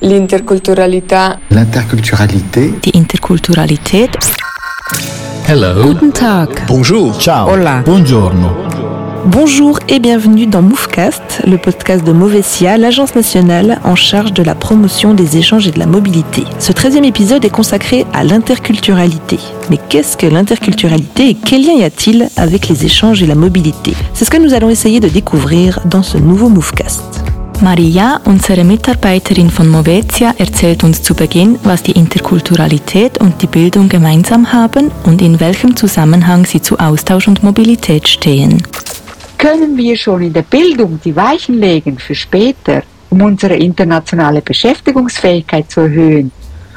L'interculturalità. L'interculturalité. Die Interkulturalität. Hello. Guten Tag. Bonjour. Ciao. Hola. Buongiorno. Bonjour et bienvenue dans Movecast, le podcast de Movesia, l'agence nationale en charge de la promotion des échanges et de la mobilité. Ce 13e épisode est consacré à l'interculturalité. Mais qu'est-ce que l'interculturalité et quel lien y a-t-il avec les échanges et la mobilité? C'est ce que nous allons essayer de découvrir dans ce nouveau Movecast. Maria, unsere Mitarbeiterin von Movetia, erzählt uns zu Beginn, was die Interkulturalität und die Bildung gemeinsam haben und in welchem Zusammenhang sie zu Austausch und Mobilität stehen. Können wir schon in der Bildung die Weichen legen für später, um unsere internationale Beschäftigungsfähigkeit zu erhöhen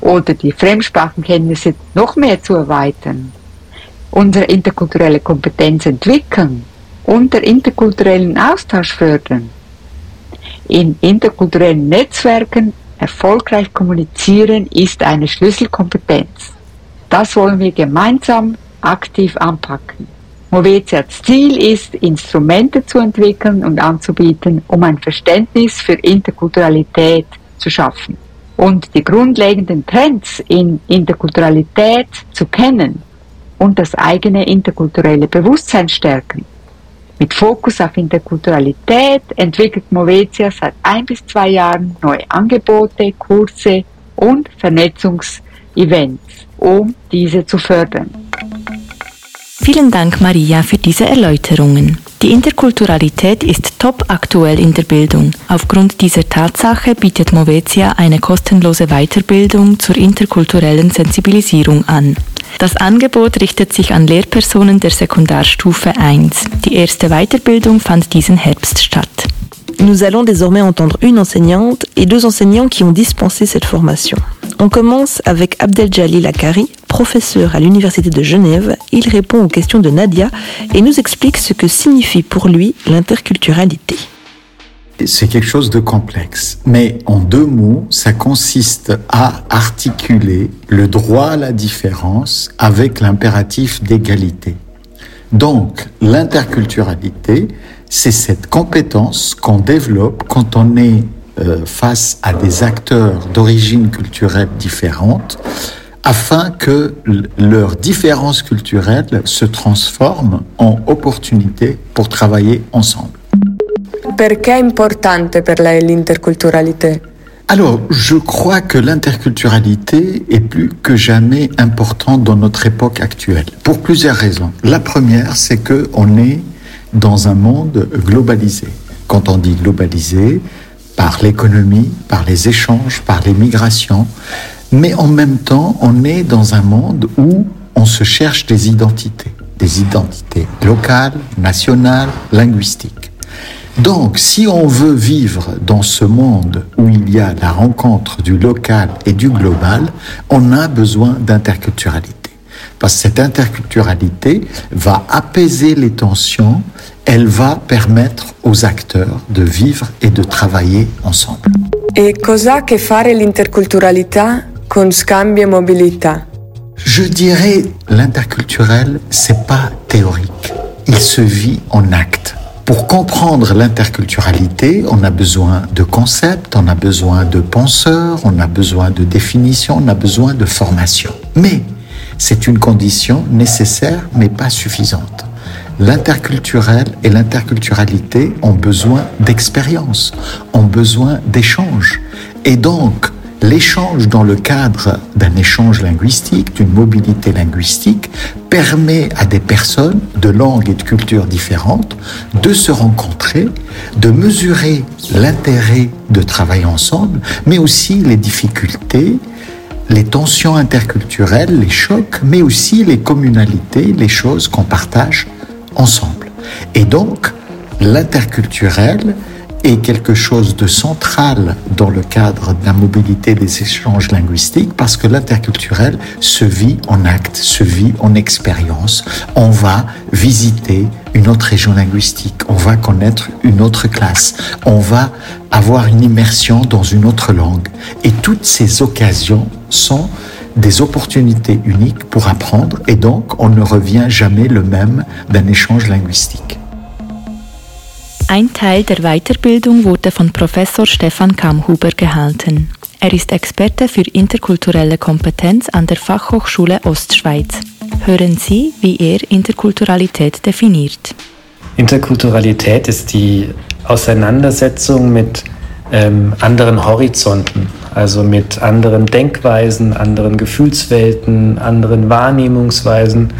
oder die Fremdsprachenkenntnisse noch mehr zu erweitern, unsere interkulturelle Kompetenz entwickeln und der interkulturellen Austausch fördern? In interkulturellen Netzwerken erfolgreich kommunizieren ist eine Schlüsselkompetenz. Das wollen wir gemeinsam aktiv anpacken. Movetias Ziel ist, Instrumente zu entwickeln und anzubieten, um ein Verständnis für Interkulturalität zu schaffen und die grundlegenden Trends in Interkulturalität zu kennen und das eigene interkulturelle Bewusstsein stärken. Mit Fokus auf Interkulturalität entwickelt Movetia seit ein bis zwei Jahren neue Angebote, Kurse und Vernetzungsevents, um diese zu fördern. Vielen Dank, Maria, für diese Erläuterungen. Die Interkulturalität ist top aktuell in der Bildung. Aufgrund dieser Tatsache bietet Movetia eine kostenlose Weiterbildung zur interkulturellen Sensibilisierung an. Das Angebot richtet sich an Lehrpersonen der Sekundarstufe 1. Die erste Weiterbildung fand diesen Herbst statt. Nous allons désormais entendre une enseignante et deux enseignants qui ont dispensé cette formation. On commence avec Abdeljalil Akari, professeur à l'Université de Genève. Il répond aux questions de Nadia et nous explique ce que signifie pour lui l'interculturalité. C'est quelque chose de complexe, mais en deux mots, ça consiste à articuler le droit à la différence avec l'impératif d'égalité. Donc, l'interculturalité, c'est cette compétence qu'on développe quand on est euh, face à des acteurs d'origine culturelle différente, afin que leurs différences culturelles se transforment en opportunités pour travailler ensemble. Perché è importante per lei l'interculturalità? Alors, je crois que l'interculturalité est plus que jamais importante dans notre époque actuelle, pour plusieurs raisons. La première, c'est que on est dans un monde globalisé. Quand on dit globalisé, par l'économie, par les échanges, par les migrations, mais en même temps, on est dans un monde où on se cherche des identités, des identités locales, nationales, linguistiques. Donc, si on veut vivre dans ce monde où il y a la rencontre du local et du global, on a besoin d'interculturalité. Parce que cette interculturalité va apaiser les tensions, elle va permettre aux acteurs de vivre et de travailler ensemble. E cosa che fare l'interculturalità con scambio e mobilità? Je dirais l'interculturel, c'est pas théorique. Il se vit en acte. Pour comprendre l'interculturalité, on a besoin de concepts, on a besoin de penseurs, on a besoin de définitions, on a besoin de formation. Mais c'est une condition nécessaire mais pas suffisante. L'interculturel et l'interculturalité ont besoin d'expérience, ont besoin d'échanges. Et donc, l'échange dans le cadre d'un échange linguistique, d'une mobilité linguistique, permet à des personnes de langues et de cultures différentes de se rencontrer, de mesurer l'intérêt de travailler ensemble, mais aussi les difficultés, les tensions interculturelles, les chocs, mais aussi les communalités, les choses qu'on partage ensemble. Et donc, l'interculturel est quelque chose de central dans le cadre de la mobilité des échanges linguistiques parce que l'interculturel se vit en acte, se vit en expérience. On va visiter une autre région linguistique, on va connaître une autre classe, on va avoir une immersion dans une autre langue. Et toutes ces occasions sont des opportunités uniques pour apprendre et donc on ne revient jamais le même d'un échange linguistique. Ein Teil der Weiterbildung wurde von Professor Stefan Kamhuber gehalten. Er ist Experte für interkulturelle Kompetenz an der Fachhochschule Ostschweiz. Hören Sie, wie er Interkulturalität definiert. Interkulturalität ist die Auseinandersetzung mit ähm, anderen Horizonten, also mit anderen Denkweisen, anderen Gefühlswelten, anderen Wahrnehmungsweisen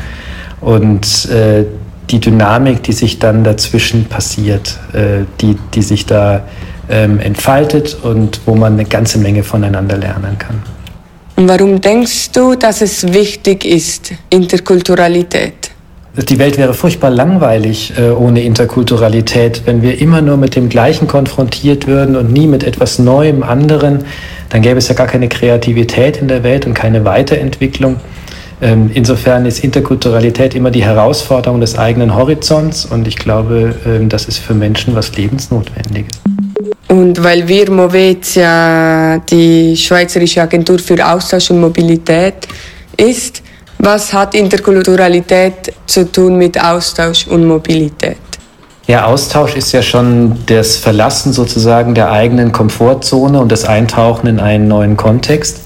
und äh, die Dynamik, die sich dann dazwischen passiert, äh, die, die sich da ähm, entfaltet und wo man eine ganze Menge voneinander lernen kann. Und warum denkst du, dass es wichtig ist, Interkulturalität? Die Welt wäre furchtbar langweilig äh, ohne Interkulturalität. Wenn wir immer nur mit dem Gleichen konfrontiert würden und nie mit etwas Neuem, anderen, dann gäbe es ja gar keine Kreativität in der Welt und keine Weiterentwicklung. Ähm, insofern ist Interkulturalität immer die Herausforderung des eigenen Horizonts und ich glaube, ähm, das ist für Menschen was Lebensnotwendiges. Und weil wir Movetia die Schweizerische Agentur für Austausch und Mobilität ist, was hat Interkulturalität zu tun mit Austausch und Mobilität? Ja, Austausch ist ja schon das Verlassen sozusagen der eigenen Komfortzone und das Eintauchen in einen neuen Kontext.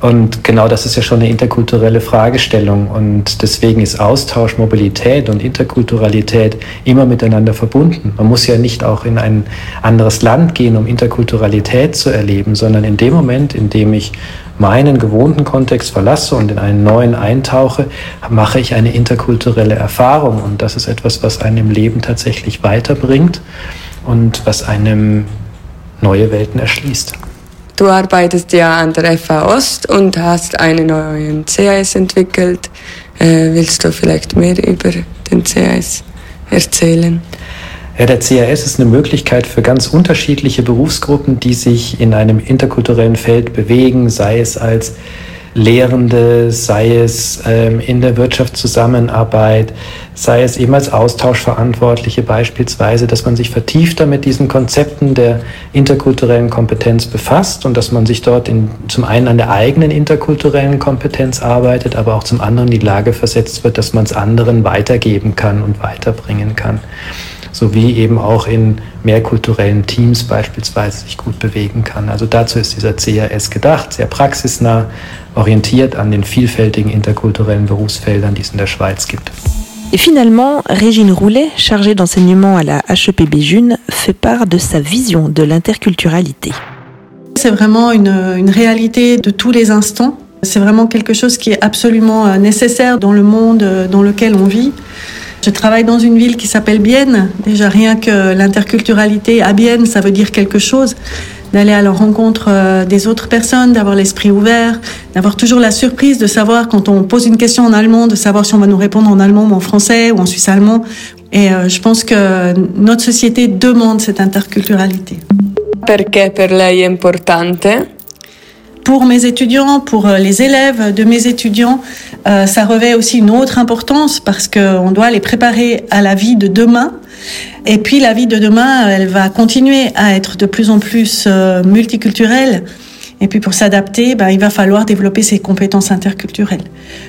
Und genau das ist ja schon eine interkulturelle Fragestellung. Und deswegen ist Austausch, Mobilität und Interkulturalität immer miteinander verbunden. Man muss ja nicht auch in ein anderes Land gehen, um Interkulturalität zu erleben, sondern in dem Moment, in dem ich meinen gewohnten Kontext verlasse und in einen neuen eintauche, mache ich eine interkulturelle Erfahrung. Und das ist etwas, was einen im Leben tatsächlich weiterbringt und was einem neue Welten erschließt. Du arbeitest ja an der FA Ost und hast einen neuen CAS entwickelt. Äh, willst du vielleicht mehr über den CAS erzählen? Ja, der CAS ist eine Möglichkeit für ganz unterschiedliche Berufsgruppen, die sich in einem interkulturellen Feld bewegen, sei es als Lehrende, sei es ähm, in der Wirtschaftszusammenarbeit, sei es eben als Austauschverantwortliche beispielsweise, dass man sich vertiefter mit diesen Konzepten der interkulturellen Kompetenz befasst und dass man sich dort in, zum einen an der eigenen interkulturellen Kompetenz arbeitet, aber auch zum anderen die Lage versetzt wird, dass man es anderen weitergeben kann und weiterbringen kann sowie eben auch in mehrkulturellen Teams beispielsweise sich gut bewegen kann. Also dazu ist dieser CAS gedacht, sehr praxisnah, orientiert an den vielfältigen interkulturellen Berufsfeldern, die es in der Schweiz gibt. Et finalement, Régine Roulet, chargée d'enseignement à la HEPB June, fait part de sa vision de l'interculturalité. C'est vraiment une, une réalité de tous les instants. C'est vraiment quelque chose qui est absolument euh, nécessaire dans le monde euh, dans lequel on vit. Je travaille dans une ville qui s'appelle Bienne. Déjà, rien que l'interculturalité à Bienne, ça veut dire quelque chose. D'aller à la rencontre euh, des autres personnes, d'avoir l'esprit ouvert, d'avoir toujours la surprise de savoir quand on pose une question en allemand, de savoir si on va nous répondre en allemand ou en français ou en suisse allemand. Et euh, je pense que notre société demande cette interculturalité. Perché per lei importante? Pour mes étudiants, pour euh, les élèves de mes étudiants, euh, ça revêt aussi une autre importance parce qu'on doit les préparer à la vie de demain. Et puis la vie de demain, elle va continuer à être de plus en plus euh, multiculturelle. Et puis pour s'adapter, ben, il va falloir développer ses compétences interculturelles.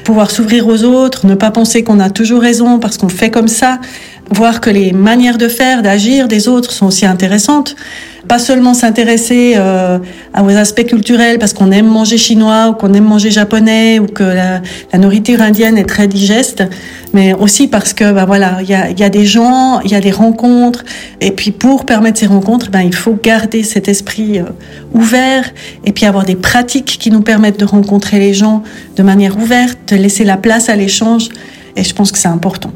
Pouvoir s'ouvrir aux autres, ne pas penser qu'on a toujours raison parce qu'on fait comme ça, voir que les manières de faire, d'agir des autres sont aussi intéressantes. Pas seulement s'intéresser euh, aux aspects culturels parce qu'on aime manger chinois ou qu'on aime manger japonais ou que la, la, nourriture indienne est très digeste, mais aussi parce que ben voilà, il y a, y a, des gens, il y a des rencontres, et puis pour permettre ces rencontres, ben il faut garder cet esprit euh, ouvert et puis avoir des pratiques qui nous permettent de rencontrer les gens de manière ouverte, de laisser la place à l'échange, et je pense que c'est important.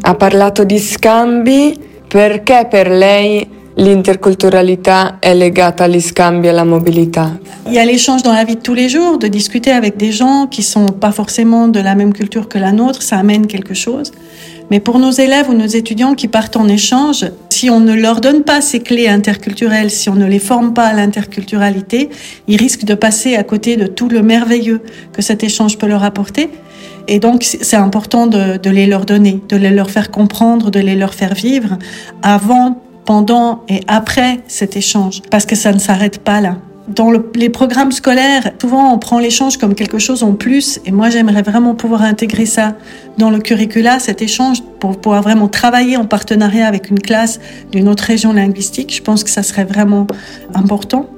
Ha parlato di scambi, perché per lei l'interculturalità è legata agli scambi e alla mobilità? Il y a l'échange dans la vie de tous les jours, de discuter avec des gens qui sont pas forcément de la même culture que la nôtre, ça amène quelque chose. Mais pour nos élèves ou nos étudiants qui partent en échange, si on ne leur donne pas ces clés interculturelles, si on ne les forme pas à l'interculturalité, ils risquent de passer à côté de tout le merveilleux que cet échange peut leur apporter. Et donc, c'est important de, les leur donner, de les leur faire comprendre, de les leur faire vivre avant, pendant et après cet échange, parce que ça ne s'arrête pas là. Dans le, les programmes scolaires, souvent on prend l'échange comme quelque chose en plus, et moi j'aimerais vraiment pouvoir intégrer ça dans le curricula, cet échange, pour pouvoir vraiment travailler en partenariat avec une classe d'une autre région linguistique. Je pense que ça serait vraiment important.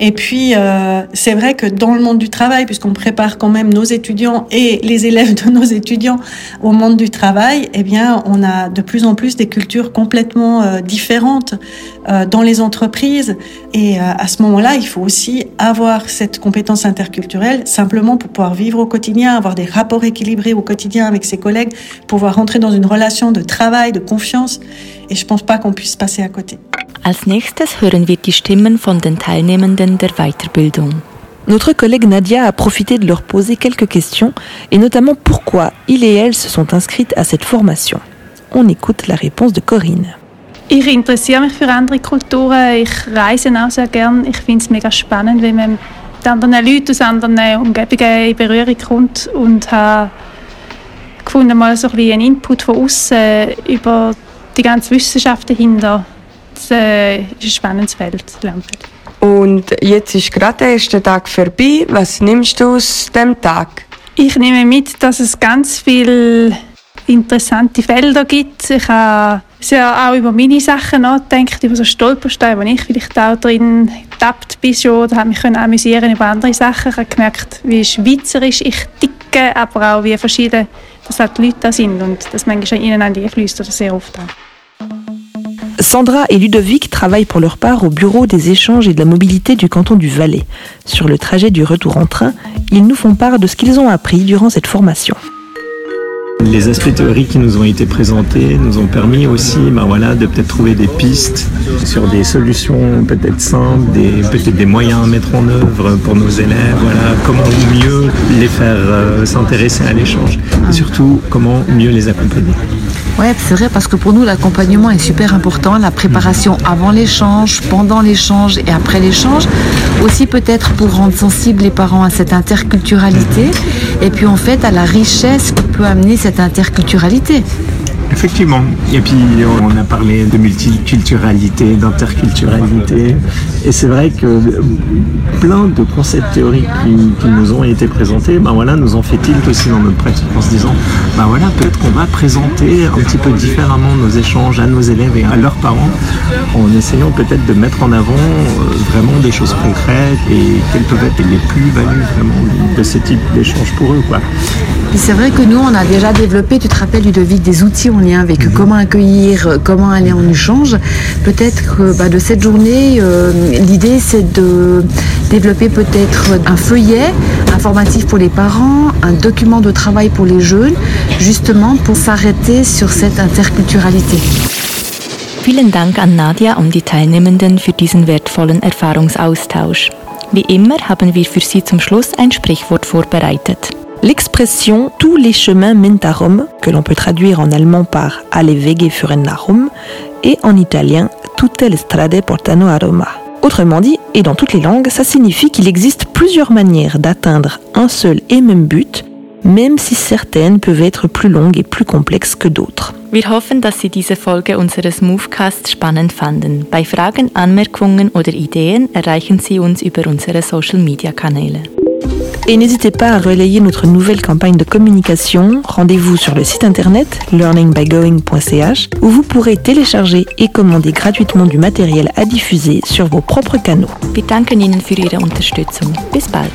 Et puis, euh, c'est vrai que dans le monde du travail, puisqu'on prépare quand même nos étudiants et les élèves de nos étudiants au monde du travail, eh bien, on a de plus en plus des cultures complètement euh, différentes euh, dans les entreprises. Et euh, à ce moment-là, il faut aussi avoir cette compétence interculturelle simplement pour pouvoir vivre au quotidien, avoir des rapports équilibrés au quotidien avec ses collègues, pouvoir rentrer dans une relation de travail, de confiance. Et je pense pas qu'on puisse passer à côté. Als nächstes hören wir die Stimmen von den Teilnehmenden der Weiterbildung. Notre collègue Nadia a profité de leur poser quelques questions et notamment pourquoi il et elle se sont inscrites à cette formation. On écoute la réponse de Corinne. Ich interessiere mich für andere Kulturen. Ich reise auch sehr gern. Ich finde es mega spannend, wenn man mit anderen Leuten aus anderen Umgebungen in Berührung kommt und habe gefunden, mal so ein bisschen einen Input von außen über die ganze Wissenschaft dahinter. Das äh, ist ein spannendes Feld. man. Und jetzt ist gerade der erste Tag vorbei. Was nimmst du aus dem Tag? Ich nehme mit, dass es ganz viele interessante Felder gibt. Ich habe sehr auch über meine Sachen nachgedacht, über so Stolpersteine, wo ich vielleicht auch drin getappt bin schon, oder habe mich können amüsieren über andere Sachen. Ich habe gemerkt, wie schweizerisch ich ticke, aber auch wie verschieden dass halt die Leute da sind und dass manchmal ineinander einfließt oder sehr oft auch. Sandra et Ludovic travaillent pour leur part au bureau des échanges et de la mobilité du canton du Valais. Sur le trajet du retour en train, ils nous font part de ce qu'ils ont appris durant cette formation. Les aspects théoriques qui nous ont été présentés nous ont permis aussi ben voilà, de peut-être trouver des pistes sur des solutions peut-être simples, peut-être des moyens à mettre en œuvre pour nos élèves, voilà, comment mieux les faire euh, s'intéresser à l'échange et surtout comment mieux les accompagner. Ouais, c'est vrai parce que pour nous l'accompagnement est super important, la préparation avant l'échange, pendant l'échange et après l'échange. Aussi peut-être pour rendre sensibles les parents à cette interculturalité et puis en fait à la richesse que peut amener cette interculturalité. Effectivement. Et puis on a parlé de multiculturalité, d'interculturalité. Et c'est vrai que plein de concepts théoriques qui, qui nous ont été présentés, ben voilà, nous ont fait tilt aussi dans notre pratique en se disant, ben voilà, peut-être qu'on va présenter un petit peu différemment nos échanges à nos élèves et à leurs parents, en essayant peut-être de mettre en avant euh, vraiment des choses concrètes et quelles peuvent être les plus-values vraiment de ce type d'échange pour eux, quoi. Et c'est vrai que nous, on a déjà développé, tu te rappelles, Ludovic, des outils en lien avec comment accueillir, comment aller en échange. Peut-être que bah, de cette journée, euh, l'idée, c'est de développer peut-être un feuillet informatif pour les parents, un document de travail pour les jeunes, justement pour s'arrêter sur cette interculturalité. Vielen Dank an Nadia und die Teilnehmenden für diesen wertvollen Erfahrungsaustausch. Wie immer haben wir für Sie zum Schluss ein Sprichwort vorbereitet. L'expression tous les chemins mènent à Rome, que l'on peut traduire en allemand par alle Wege führen nach Rom, et en italien tutte le strade portano a Roma. Autrement dit, et dans toutes les langues, ça signifie qu'il existe plusieurs manières d'atteindre un seul et même but, même si certaines peuvent être plus longues et plus complexes que d'autres. Wir hoffen, dass Sie diese Folge unseres Movecast spannend fanden. Bei Fragen, Anmerkungen oder Ideen erreichen Sie uns über unsere Social-Media-Kanäle. Et n'hésitez pas à relayer notre nouvelle campagne de communication. Rendez-vous sur le site internet learningbygoing.ch où vous pourrez télécharger et commander gratuitement du matériel à diffuser sur vos propres canaux. Wir danken Ihnen für Ihre Unterstützung. Bis bald.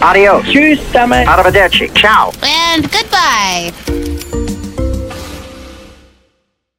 Adios. Tschüss zusammen. Arrivederci. Ciao. And goodbye.